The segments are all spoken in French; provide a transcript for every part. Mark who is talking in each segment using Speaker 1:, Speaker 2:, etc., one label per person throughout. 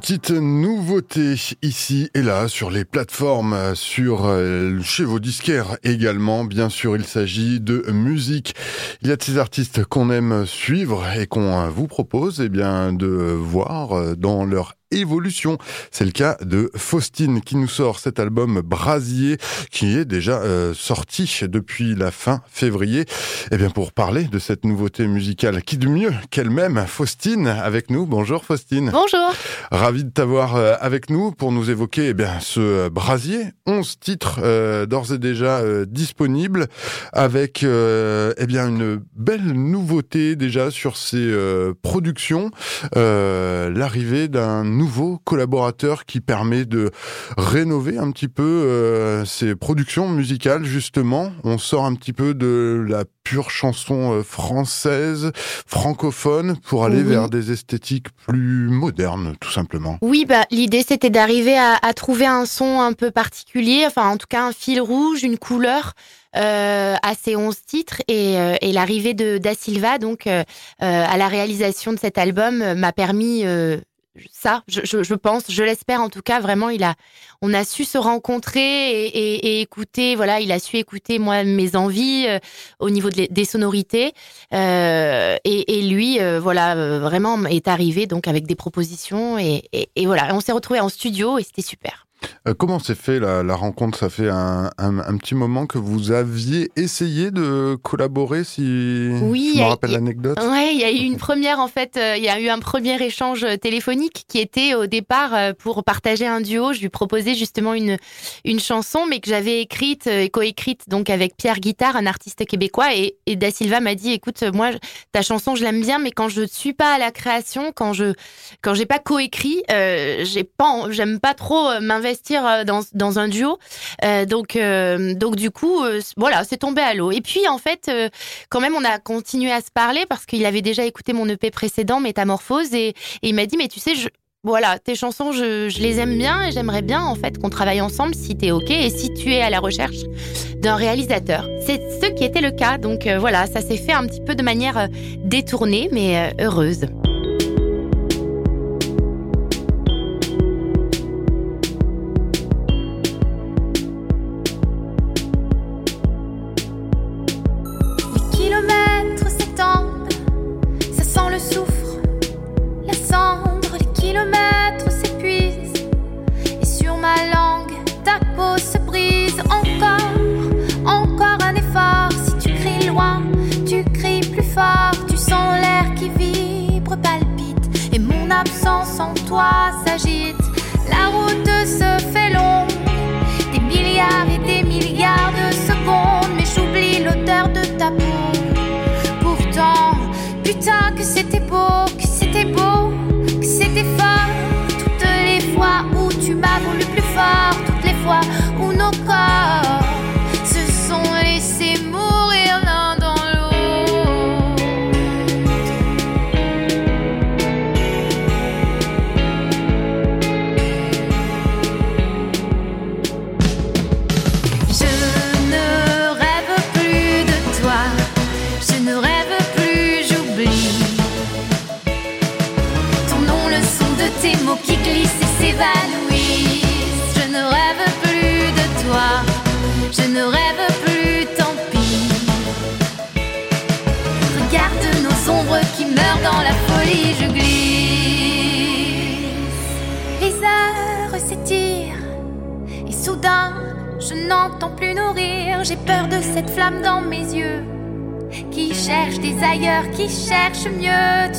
Speaker 1: Petite nouveauté ici et là sur les plateformes, sur euh, chez vos disquaires également. Bien sûr, il s'agit de musique. Il y a de ces artistes qu'on aime suivre et qu'on vous propose, eh bien, de voir euh, dans leur évolution. C'est le cas de Faustine qui nous sort cet album Brasier qui est déjà euh, sorti depuis la fin février. Et eh bien pour parler de cette nouveauté musicale, qui de mieux qu'elle-même, Faustine avec nous. Bonjour Faustine.
Speaker 2: Bonjour.
Speaker 1: Ravi de t'avoir euh, avec nous pour nous évoquer eh bien ce euh, Brasier, 11 titres d'ores et déjà disponibles avec eh bien une belle nouveauté déjà sur ces productions, l'arrivée d'un nouveau collaborateur qui permet de rénover un petit peu euh, ses productions musicales justement. On sort un petit peu de la pure chanson euh, française, francophone, pour aller vers des esthétiques plus modernes, tout simplement.
Speaker 2: Oui, bah l'idée c'était d'arriver à, trouver un son un peu particulier, enfin en tout cas un fil rouge, une couleur. Euh, à ces 11 titres et, et l'arrivée de Da Silva donc à la réalisation de cet album m'a permis ça, je, pense, je l'espère en tout cas. Vraiment, il a, on a su se rencontrer et, écouter. Voilà, il a su écouter moi mes envies euh, au niveau des sonorités. Euh, et, lui, euh, voilà, vraiment est arrivé donc avec des propositions et, et voilà, on s'est retrouvé en studio et c'était super.
Speaker 1: Euh, comment s'est fait la, rencontre? Ça fait un, petit moment que vous aviez essayé de collaborer, si oui, je me rappelle l'anecdote.
Speaker 2: Oui, il y a eu une première, en fait, euh, il y a eu un premier échange téléphonique qui était au départ euh, pour partager un duo. Je lui proposais justement une, une chanson, mais que j'avais écrite et coécrite donc avec Pierre Guitard, un artiste québécois. Et, et Da Silva m'a dit, écoute, moi, ta chanson, je l'aime bien, mais quand je ne suis pas à la création, quand je quand j'ai pas coécrit, j'ai pas, j'aime pas trop m'investir euh, dans, un duo. Euh, donc, euh, donc du coup, voilà, c'est tombé à l'eau. Et puis en fait, quand même, on a continué à se parler parce qu'il avait déjà écouté mon EP précédent, Métamorphose, et, il m'a dit, mais tu sais, je, voilà, tes chansons, je, les aime bien et j'aimerais bien en fait qu'on travaille ensemble si tu es ok et si tu es à la recherche d'un réalisateur. C'est ce qui était le cas, donc voilà, ça s'est fait un petit peu de manière détournée mais heureuse.
Speaker 3: Tu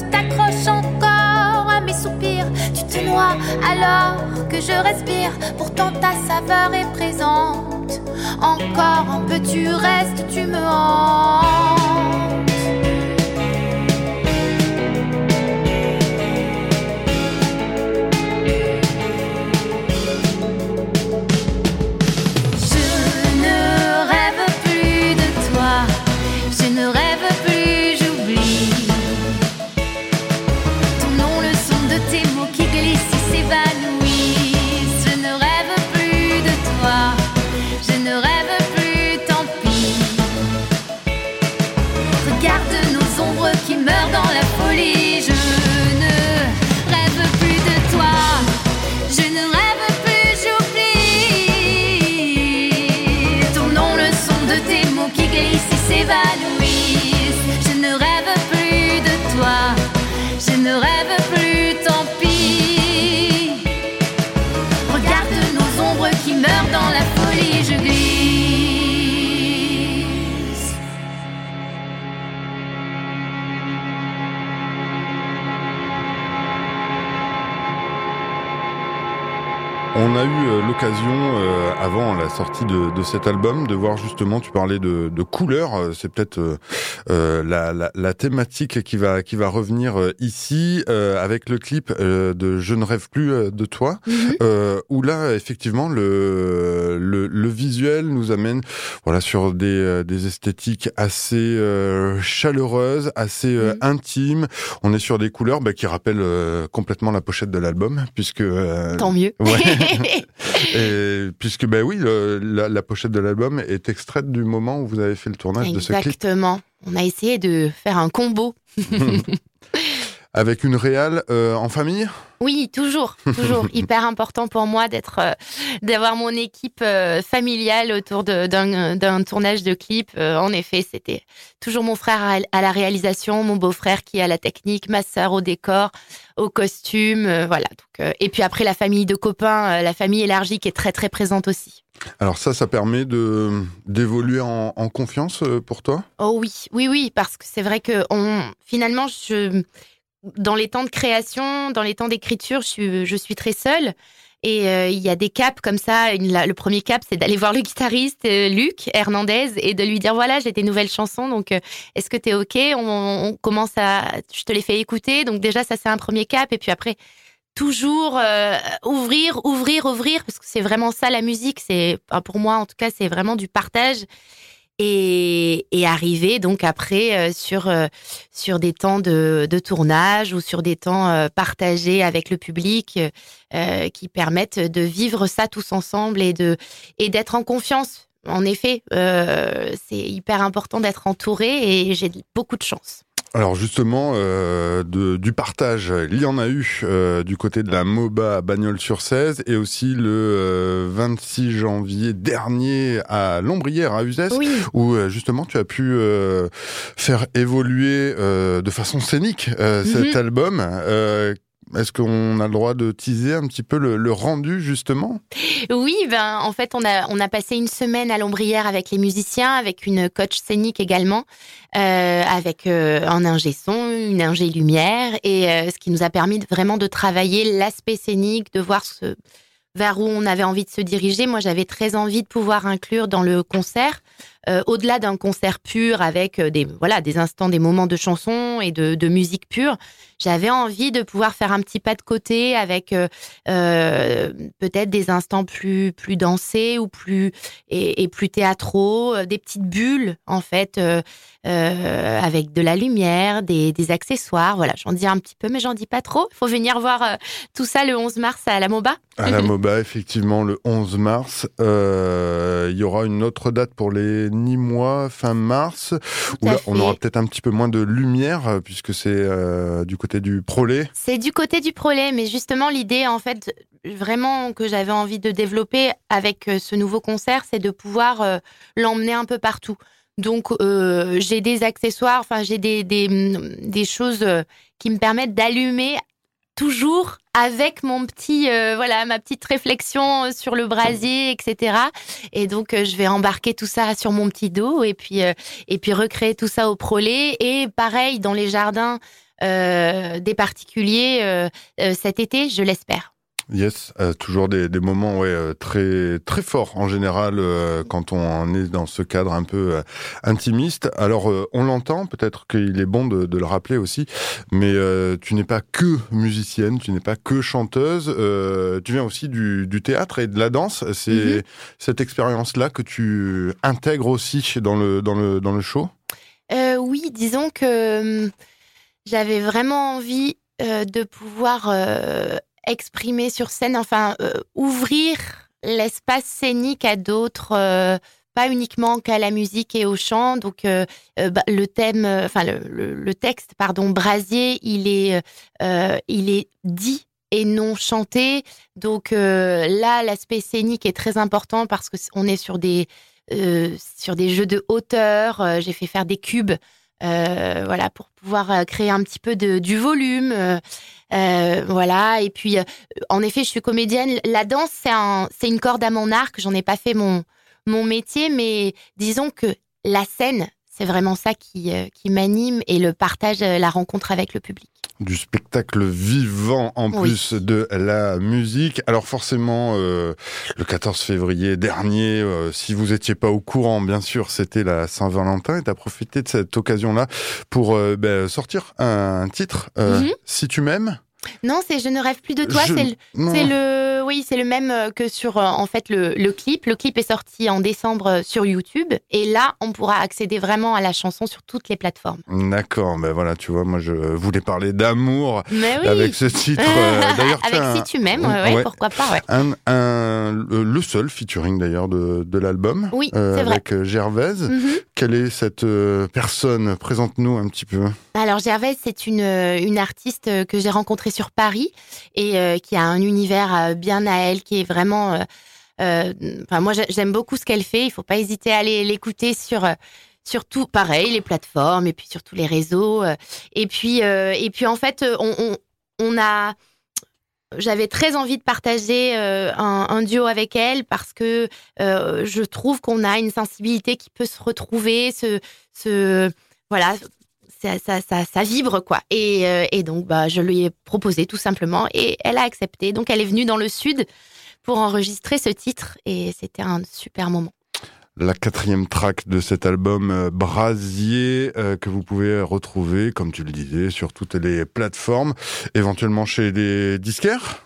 Speaker 3: t'accroches encore à mes soupirs, tu te noies alors que je respire. Pourtant ta saveur est présente. Encore un peu tu restes, tu me hantes. ne rêve plus, tant pis. Regarde nos ombres qui meurent dans la folie, je glisse.
Speaker 1: On a eu euh, l'occasion, euh, avant la sortie de, de, cet album, de voir justement, tu parlais de, de couleurs, euh, c'est peut-être euh, la, la, la, thématique qui va, qui va revenir ici, avec le clip de Je ne rêve plus de toi, mm-hmm. où là, effectivement, le, le, le, visuel nous amène voilà, sur des, des esthétiques assez chaleureuses, assez mm-hmm. intimes. On est sur des couleurs bah, qui rappellent complètement la pochette de l'album, puisque...
Speaker 2: Tant mieux
Speaker 1: ouais. et, puisque, ben oui, la, la, pochette de l'album est extraite du moment où vous avez fait le tournage
Speaker 2: de
Speaker 1: ce clip.
Speaker 2: Exactement. On a essayé de faire un combo.
Speaker 1: Avec une réale euh, en famille?
Speaker 2: Oui, toujours, toujours. Hyper important pour moi d'être, euh, d'avoir mon équipe euh, familiale autour d'un tournage de clip. en effet, c'était toujours mon frère à, la réalisation, mon beau-frère qui a la technique, ma sœur au décor, au costume, voilà. Donc, et puis après la famille de copains, la famille élargie qui est très très présente aussi.
Speaker 1: Alors ça, ça permet de d'évoluer en, en, confiance pour toi?
Speaker 2: Oh oui, oui, oui, parce que c'est vrai que on, finalement, je dans les temps de création, dans les temps d'écriture, je suis, très seule. Et euh, il y a des caps comme ça. le premier cap, c'est d'aller voir le guitariste euh, Luc Hernandez et de lui dire voilà, j'ai des nouvelles chansons. Donc, euh, est-ce que tu es ok? On, commence à, je te les fais écouter. Donc déjà, ça c'est un premier cap. Et puis après, toujours ouvrir, ouvrir, ouvrir, parce que c'est vraiment ça la musique. C'est pour moi, en tout cas, c'est vraiment du partage et, et arriver donc après euh, sur euh, sur des temps de, de, tournage ou sur des temps euh, partagés avec le public qui permettent de vivre ça tous ensemble et de et d'être en confiance. En effet, c'est hyper important d'être entouré et j'ai beaucoup de chance.
Speaker 1: Alors justement, euh, de, du partage, il y en a eu euh, du côté de la MOBA à Bagnols-sur 16 et aussi le 26 euh, janvier dernier à Lombrière à Uzès, où euh, justement tu as pu faire évoluer de façon scénique cet mhm. album est-ce qu'on a le droit de teaser un petit peu le, rendu justement?
Speaker 2: Oui, ben en fait on a on a passé une semaine à l'ombrière avec les musiciens, avec une coach scénique également, euh, avec euh, un ingé son, une ingé lumière, et euh, ce qui nous a permis vraiment de travailler l'aspect scénique, de voir ce vers où on avait envie de se diriger. Moi, j'avais très envie de pouvoir inclure dans le concert euh, au-delà d'un concert pur avec euh, des voilà des instants, des moments de chansons et de, musique pure, j'avais envie de pouvoir faire un petit pas de côté avec euh, peut-être des instants plus plus dansés ou plus et, et plus théâtraux, des petites bulles en fait avec de la lumière, des, des accessoires. Voilà, j'en dis un petit peu, mais j'en dis pas trop. Il faut venir voir tout ça le 11 mars à la MOBA.
Speaker 1: À la MOBA, effectivement, le 11 mars. Il y aura une autre date pour les ni mois fin mars, où là, on aura peut-être un petit peu moins de lumière, euh, puisque c'est euh, du côté du prolet.
Speaker 2: C'est du côté du prolet, mais justement, l'idée, en fait, vraiment que j'avais envie de développer avec euh, ce nouveau concert, c'est de pouvoir l'emmener un peu partout. Donc, j'ai des accessoires, enfin, j'ai des, des, des, choses qui me permettent d'allumer toujours avec mon petit euh, voilà ma petite réflexion euh, sur le brasier etc et donc euh, je vais embarquer tout ça sur mon petit dos et puis et puis recréer tout ça au prolet et pareil dans les jardins des particuliers cet été je l'espère
Speaker 1: Yes, euh, toujours des, des, moments ouais, euh, très très forts en général euh, quand on est dans ce cadre un peu intimiste. Alors on l'entend, peut-être qu'il est bon de, de, le rappeler aussi, mais tu n'es pas que musicienne, tu n'es pas que chanteuse, tu viens aussi du, du, théâtre et de la danse. C'est mm-hmm. cette expérience-là que tu intègres aussi dans le dans le dans le show?
Speaker 2: oui, disons que hum, j'avais vraiment envie de pouvoir exprimer sur scène, enfin euh, ouvrir l'espace scénique à d'autres, euh, pas uniquement qu'à la musique et au chant. Donc euh, bah, le thème, enfin le, texte, pardon, Brasier, il est, il est dit et non chanté. Donc là, l'aspect scénique est très important parce que on est sur des sur des jeux de hauteur. J'ai fait faire des cubes. Voilà pour pouvoir créer un petit peu de, du volume euh, voilà. Et puis, euh, en effet, je suis comédienne. La danse, c'est un, une corde à mon arc. J'en ai pas fait mon mon métier, mais disons que la scène, c'est vraiment ça qui, qui m'anime et le partage, la rencontre avec le public
Speaker 1: du spectacle vivant en plus de la musique. Alors forcément, euh, le 14 février dernier, euh, si vous étiez pas au courant, bien sûr, c'était la Saint-Valentin et tu as profité de cette occasion-là pour euh, ben, sortir un titre, mhm. Si tu m'aimes.
Speaker 2: Non, c'est Je ne rêve plus de toi. C'est le, oui, c'est le même euh, que sur euh, en fait le, clip. Le clip est sorti en décembre euh, sur YouTube et là, on pourra accéder vraiment à la chanson sur toutes les plateformes.
Speaker 1: D'accord, ben voilà, tu vois, moi je voulais parler d'amour avec ce titre.
Speaker 2: d'ailleurs, avec Si tu m'aimes, pourquoi pas.
Speaker 1: le seul featuring d'ailleurs de, l'album.
Speaker 2: Oui, c'est vrai.
Speaker 1: Avec Gervaise. Mhm. Quelle est cette personne? Présente-nous un petit peu.
Speaker 2: Alors Gervaise, c'est une, une artiste que j'ai rencontrée sur Paris et euh, qui a un univers euh, bien à elle, qui est vraiment. Euh, enfin, moi, j'aime beaucoup ce qu'elle fait. Il faut pas hésiter à aller l'écouter sur surtout pareil les plateformes et puis sur tous les réseaux et puis et puis en fait on, on, a j'avais très envie de partager un, duo avec elle parce que je trouve qu'on a une sensibilité qui peut se retrouver se, se voilà ça, ça, ça, vibre quoi. Et, euh, et, donc bah, je lui ai proposé tout simplement et elle a accepté. Donc elle est venue dans le sud pour enregistrer ce titre et c'était un super moment.
Speaker 1: La quatrième track de cet album euh, Brasier euh, que vous pouvez retrouver, comme tu le disais, sur toutes les plateformes, éventuellement chez les disquaires?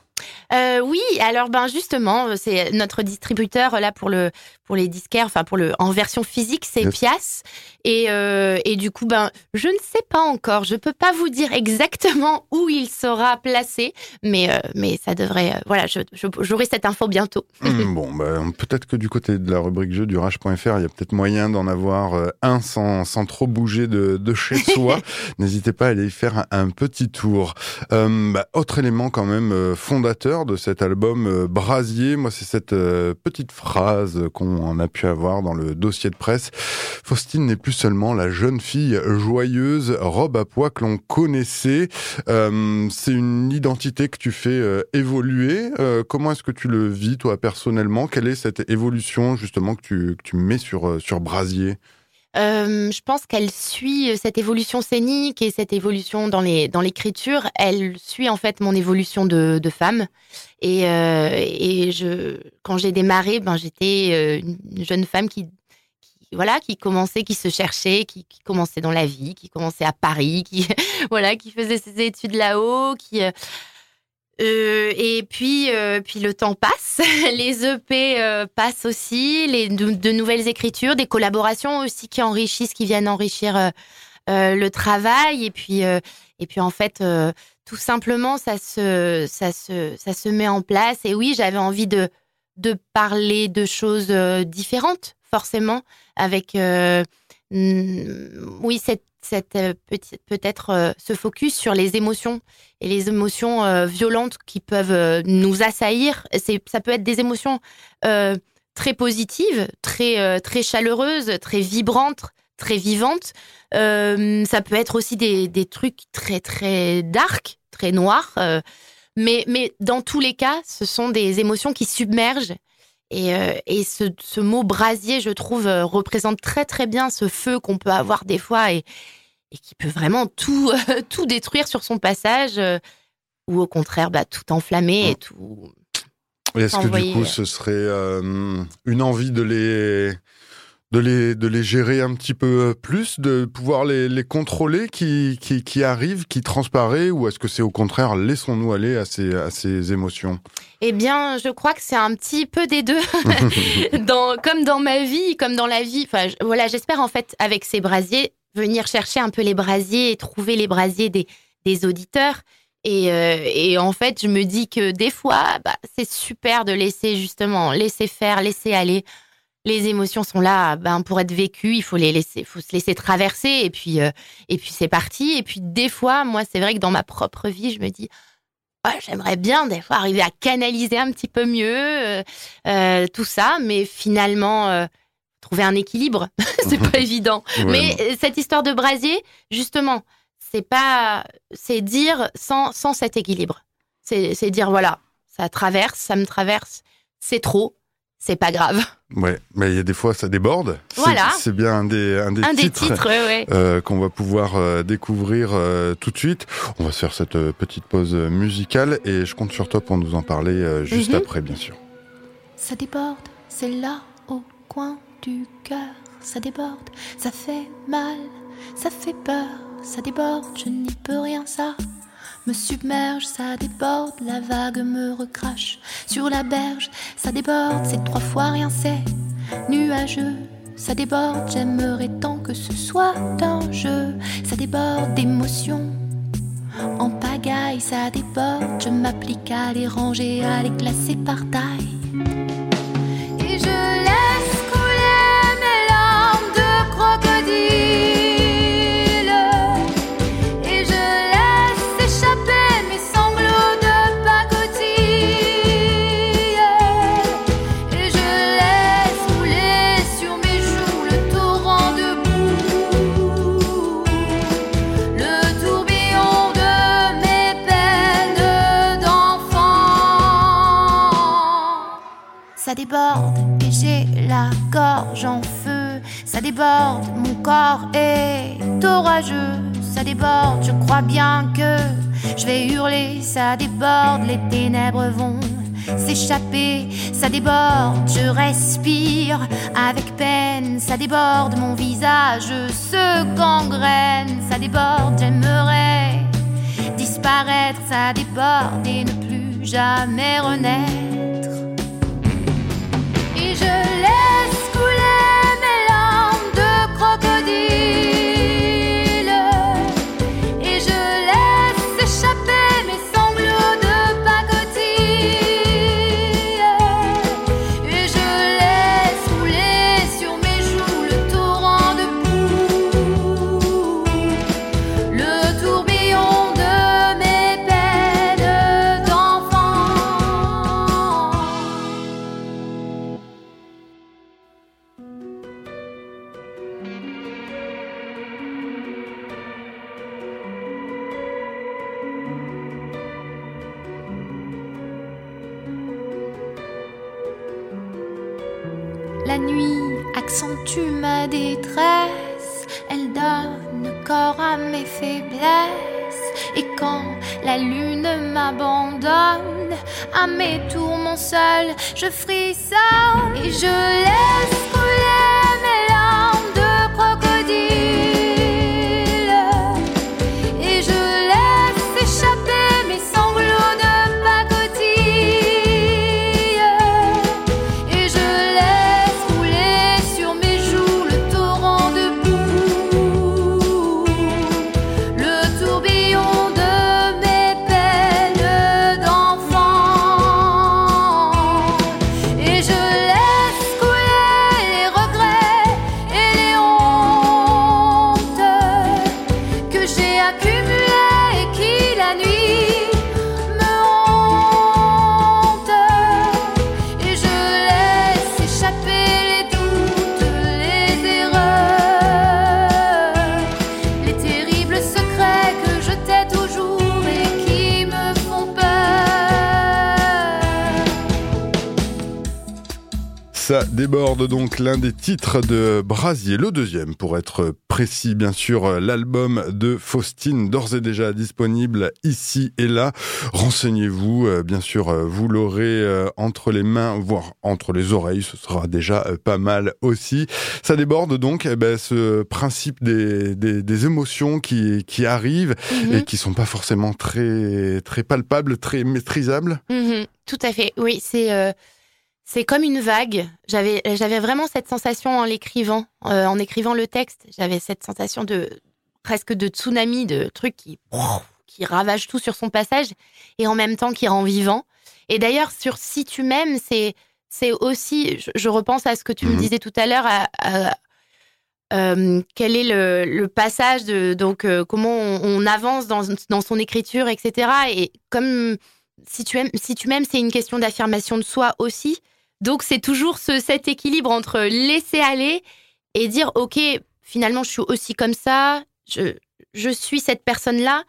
Speaker 2: Euh, oui, alors ben justement, c'est notre distributeur là pour le pour les disquaires, enfin pour le en version physique, c'est Pias. Et, euh, et du coup, ben je ne sais pas encore, je peux pas vous dire exactement où il sera placé, mais euh, mais ça devrait, voilà, j'aurai cette info bientôt.
Speaker 1: Hmm, bon, ben, peut-être que du côté de la rubrique jeu du rage.fr, il y a peut-être moyen d'en avoir un sans, sans trop bouger de, de chez soi. N'hésitez pas à aller y faire un, petit tour. Bah, autre élément quand même fondateur de cet album euh, Brasier. Moi, c'est cette euh, petite phrase qu'on a pu avoir dans le dossier de presse. Faustine n'est plus seulement la jeune fille joyeuse, robe à pois que l'on connaissait. Euh, c'est une identité que tu fais évoluer. comment est-ce que tu le vis, toi, personnellement? Quelle est cette évolution, justement, que tu, tu mets sur, sur Brasier?
Speaker 2: Euh, je pense qu'elle suit euh, cette évolution scénique et cette évolution dans les dans l'écriture. Elle suit en fait mon évolution de, femme. Et, euh, et je, quand j'ai démarré, ben j'étais euh, une jeune femme qui, voilà, qui commençait, qui se cherchait, qui, commençait dans la vie, qui commençait à Paris, qui voilà, qui faisait ses études là-haut, qui euh, et puis, euh, puis le temps passe, les EP euh, passent aussi, les de, nouvelles écritures, des collaborations aussi qui enrichissent, qui viennent enrichir le travail. Et puis, et puis en fait, tout simplement, ça se, ça se, ça se met en place. Et oui, j'avais envie de de parler de choses différentes, forcément, avec oui cette euh, peut-être euh, se focus sur les émotions et les émotions euh, violentes qui peuvent nous assaillir. C'est, ça peut être des émotions très positives, très très chaleureuses, très vibrantes, très vivantes. ça peut être aussi des, des, trucs très très dark, très noirs. mais mais dans tous les cas, ce sont des émotions qui submergent et, euh, et ce, ce, mot brasier, je trouve, euh, représente très très bien ce feu qu'on peut avoir des fois et, et qui peut vraiment tout, tout détruire sur son passage, euh, ou au contraire, bah, tout enflammer et tout.
Speaker 1: Est-ce que du coup, ce serait une envie de les de les, de les gérer un petit peu plus, de pouvoir les, les contrôler qui, qui, qui arrivent, qui transparaît, ou est-ce que c'est au contraire, laissons-nous aller à ces, à ces émotions?
Speaker 2: Eh bien, je crois que c'est un petit peu des deux, dans, comme dans ma vie, comme dans la vie. Enfin, voilà, j'espère en fait, avec ces brasiers, venir chercher un peu les brasiers et trouver les brasiers des, des auditeurs. Et, euh, et, en fait, je me dis que des fois, bah, c'est super de laisser justement, laisser faire, laisser aller les émotions sont là ben, pour être vécues, il faut les laisser, faut se laisser traverser et puis, euh, et puis c'est parti. Et puis des fois, moi, c'est vrai que dans ma propre vie, je me dis, j'aimerais bien des fois arriver à canaliser un petit peu mieux euh, euh, tout ça, mais finalement, trouver un équilibre, c'est pas évident. Mais cette histoire de brasier, justement, c'est pas, c'est dire sans, sans cet équilibre. C'est dire, voilà, ça traverse, ça me traverse, c'est trop, c'est pas grave.
Speaker 1: Ouais, mais il y a des fois ça déborde.
Speaker 2: Voilà.
Speaker 1: C'est bien un des, un des
Speaker 2: Un des
Speaker 1: titres.
Speaker 2: titres, ouais, ouais.
Speaker 1: euh, qu'on va pouvoir euh, découvrir euh, tout de suite. On va se faire cette euh, petite pause musicale et je compte sur toi pour nous en parler euh, juste
Speaker 2: Mhm.
Speaker 1: après, bien sûr.
Speaker 3: Ça déborde, c'est là au coin du cœur. Ça déborde, ça fait mal, ça fait peur. Ça déborde, je n'y peux rien, ça me submerge, ça déborde. La vague me recrache sur la berge. Ça déborde, c'est trois fois rien, c'est nuageux. Ça déborde, j'aimerais tant que ce soit un jeu. Ça déborde d'émotions. En pagaille, ça déborde. Je m'applique à les ranger, à les classer par taille. Et je en feu. Ça déborde, mon corps est orageux. Ça déborde, je crois bien que je vais hurler. Ça déborde, les ténèbres vont s'échapper. Ça déborde, je respire avec peine. Ça déborde, mon visage se gangrène. Ça déborde, j'aimerais disparaître. Ça déborde et ne plus jamais renaître. La nuit accentue ma détresse, elle donne corps à mes faiblesses. Et quand la lune m'abandonne, à mes tourments seuls, je frissonne et je laisse
Speaker 1: Ça déborde donc l'un des titres de Brasier, le deuxième pour être précis, bien sûr, l'album de Faustine, d'ores et déjà disponible ici et là. Renseignez-vous, euh, bien sûr, euh, vous l'aurez euh, entre les mains, voire entre les oreilles, ce sera déjà pas mal aussi. Ça déborde donc eh ben, ce principe des, des, des émotions qui, qui arrivent
Speaker 2: Mhm.
Speaker 1: et qui sont pas forcément très, très palpables, très maîtrisables.
Speaker 2: Mhm, tout à fait. Oui, c'est euh, c'est comme une vague. J'avais j'avais vraiment cette sensation en l'écrivant, euh, en écrivant le texte. J'avais cette sensation de presque de tsunami, de truc qui qui ravage tout sur son passage et en même temps qui rend vivant. Et d'ailleurs sur si tu m'aimes, c'est c'est aussi, je, je repense à ce que tu me
Speaker 1: Mhm.
Speaker 2: disais tout à l'heure, à, à- euh, quel est le, le passage de donc euh, comment on, on avance dans, dans son écriture, etc. Et comme si tu aimes, si tu m'aimes, c'est une question d'affirmation de soi aussi. Donc c'est toujours ce, cet équilibre entre laisser aller et dire ok finalement je suis aussi comme ça, je, je suis cette personne là.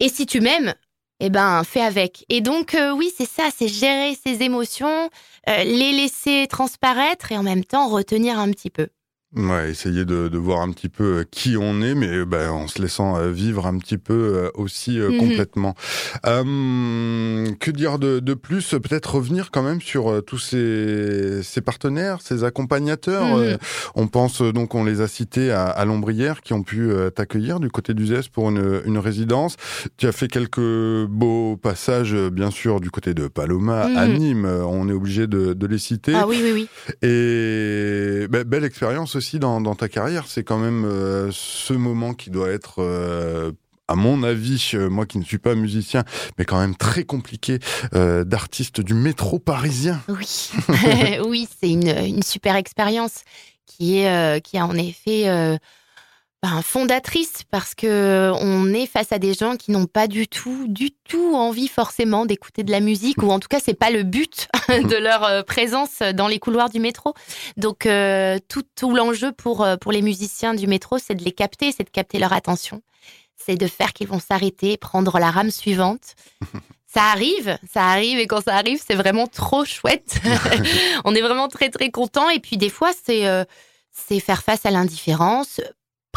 Speaker 2: Et si tu m'aimes, eh ben, fais avec. Et donc, euh, oui, c'est ça, c'est gérer ses émotions, euh, les laisser transparaître et en même temps retenir un petit peu.
Speaker 1: Ouais, essayer de, de, voir un petit peu euh, qui on est, mais ben, en se laissant euh, vivre un petit peu euh, aussi mmh. complètement. Euh, que dire de, de plus? Peut-être revenir quand même sur tous ces, ces partenaires, ces accompagnateurs. Mmh. on pense donc, on les a cités à, à Lombrière, qui ont pu t'accueillir du côté du ZES pour une, une, résidence. Tu as fait quelques beaux passages, bien sûr, du côté de Paloma, à Nîmes. On est obligé de, de, les citer.
Speaker 2: Ah oui, oui, oui.
Speaker 1: Et ben, belle expérience aussi dans, ta carrière, c'est quand même euh, ce moment qui doit être euh, à mon avis, euh, moi qui ne suis pas musicien, mais quand même très compliqué, d'artiste du métro parisien.
Speaker 2: Oui, oui, c'est une, une, super expérience qui est qui a en effet ben, fondatrice parce que on est face à des gens qui n'ont pas du tout, du tout envie forcément d'écouter de la musique ou en tout cas c'est pas le but de leur euh, présence dans les couloirs du métro. Donc euh, tout, tout l'enjeu pour euh, pour les musiciens du métro, c'est de les capter, c'est de capter leur attention, c'est de faire qu'ils vont s'arrêter, prendre la rame suivante. ça arrive, ça arrive et quand ça arrive, c'est vraiment trop chouette. on est vraiment très très content et puis des fois c'est euh, c'est faire face à l'indifférence,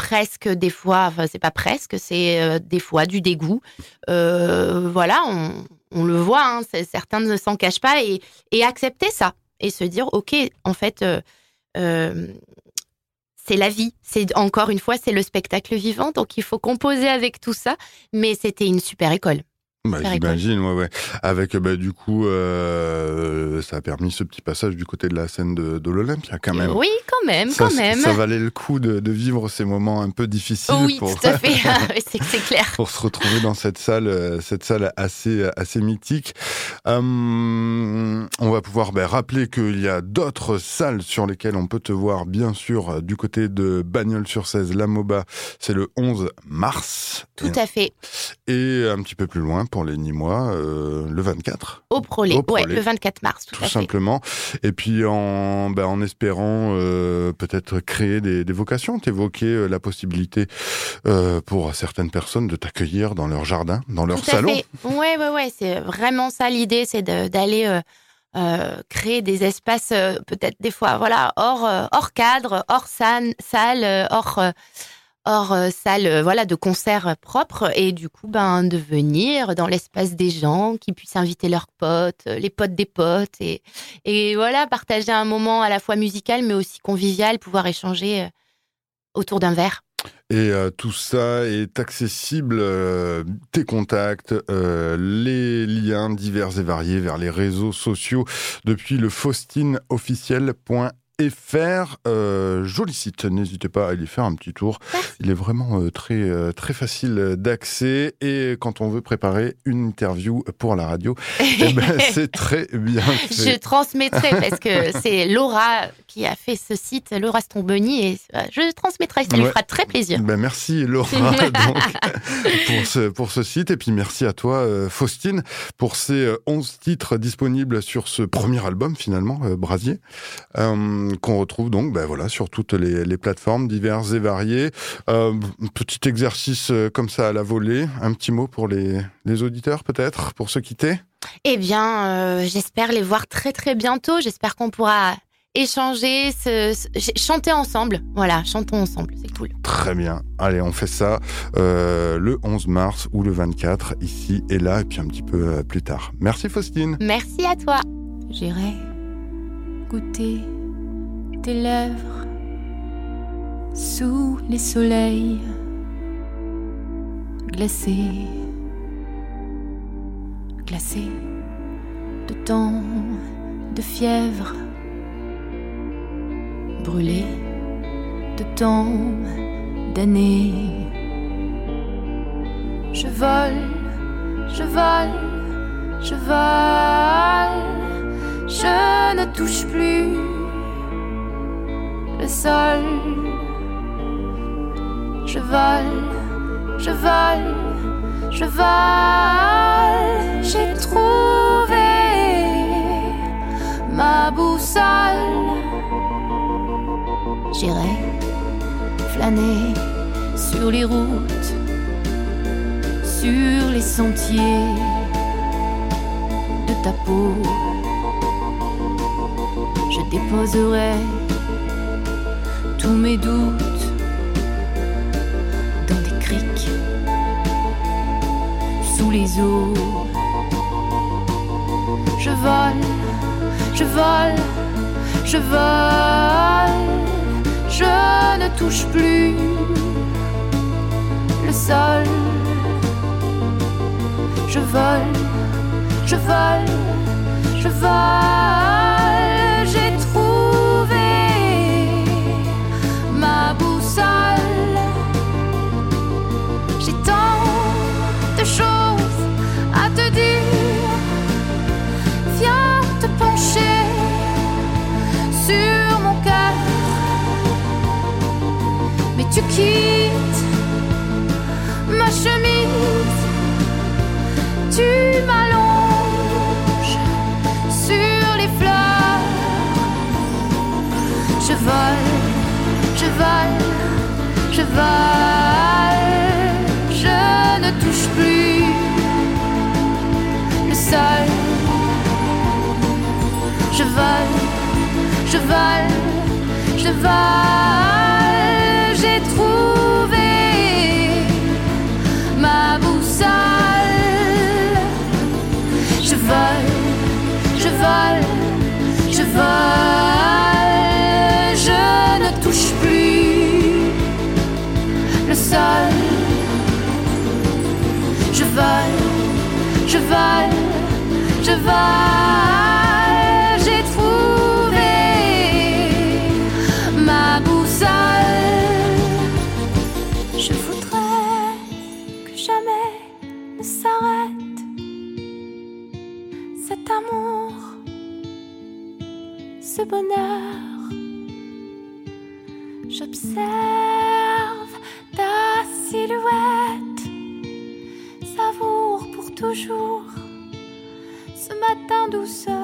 Speaker 2: presque des fois, enfin c'est pas presque, c'est euh, des fois du dégoût. Euh, voilà, on, on, le voit, hein, certains ne s'en cachent pas et, et, accepter ça et se dire ok, en fait, euh, c'est la vie. C'est encore une fois, c'est le spectacle vivant, donc il faut composer avec tout ça. Mais c'était une super école.
Speaker 1: Bah, J'imagine, ouais, ouais. Avec, bah, du coup, euh, ça a permis ce petit passage du côté de la scène de, de l'Olympia, quand même.
Speaker 2: Oui, quand même, quand même.
Speaker 1: Ça valait le coup de, de, vivre ces moments un peu difficiles.
Speaker 2: Oui, pour, tout à fait. c'est clair.
Speaker 1: pour se retrouver dans cette salle, euh, cette salle assez, assez mythique. Hum, on va pouvoir bah, rappeler qu'il y a d'autres salles sur lesquelles on peut te voir, bien sûr, du côté de Bagnols-sur-Cèze, la MOBA, c'est le 11 mars.
Speaker 2: Tout à fait.
Speaker 1: Et un petit peu plus loin, pour les Nîmois euh, le 24.
Speaker 2: Au Prolet, ouais, le 24 mars, tout,
Speaker 1: tout simplement. Et puis en, ben, en espérant euh, peut-être créer des, des vocations, t'évoquer euh, la possibilité euh, pour certaines personnes de t'accueillir dans leur jardin, dans leur
Speaker 2: tout
Speaker 1: salon.
Speaker 2: Oui, ouais, ouais, ouais, c'est vraiment ça l'idée, c'est d'aller euh, créer des espaces peut-être des fois, voilà, hors hors cadre, hors salle hors hors euh, salle euh, voilà de concert propre et du coup ben de venir dans l'espace des gens qui puissent inviter leurs potes euh, les potes des potes et voilà partager un moment à la fois musical mais aussi convivial pouvoir échanger autour d'un verre.
Speaker 1: Et euh, tout ça est accessible, euh, tes contacts, euh, les liens divers et variés vers les réseaux sociaux. Depuis le faustinofficiel.fr faire Euh, joli site, n'hésitez pas à y faire un petit tour. Il est vraiment euh, très euh, très facile d'accès et quand on veut préparer une interview pour la radio, eh ben, c'est très bien fait.
Speaker 2: Je transmettrai parce que c'est Laura qui a fait ce site, Laura Stromboni, et euh, je transmettrai, ça lui fera très plaisir.
Speaker 1: Ben, merci Laura donc, pour, ce, pour ce site et puis merci à toi Faustine pour ces 11 titres disponibles sur ce premier album finalement, Brasier. Euh, qu'on retrouve donc ben voilà, sur toutes les, les plateformes diverses et variées. Euh, petit exercice euh, comme ça à la volée, un petit mot pour les, les auditeurs peut-être, pour se quitter?
Speaker 2: Eh bien, euh, j'espère les voir très très bientôt. J'espère qu'on pourra échanger, se, se, chanter ensemble. Voilà, chantons ensemble, c'est cool.
Speaker 1: Très bien. Allez, on fait ça euh, le 11 mars ou le 24, ici et là, et puis un petit peu plus tard. Merci Faustine.
Speaker 2: Merci à toi. J'irai goûter tes lèvres sous les soleils glacés, glacés de temps, de fièvre, brûlés de temps, d'années. Je vole, je vole, je vole, je ne touche plus sol. Je vole, je vole, je vole. J'ai trouvé ma boussole. J'irai flâner sur les routes,
Speaker 3: sur les sentiers de ta peau. Je déposerai tous mes doutes dans des criques sous les eaux. Je vole, je vole, je vole, je ne touche plus le sol. Je vole, je vole, je vole, ma chemise. Tu m'allonges sur les fleurs. Je vole, je vole, je vole. Je ne touche plus le sol. Je vole, je vole, je vole. J'observe ta silhouette, savoure pour toujours ce matin douceur.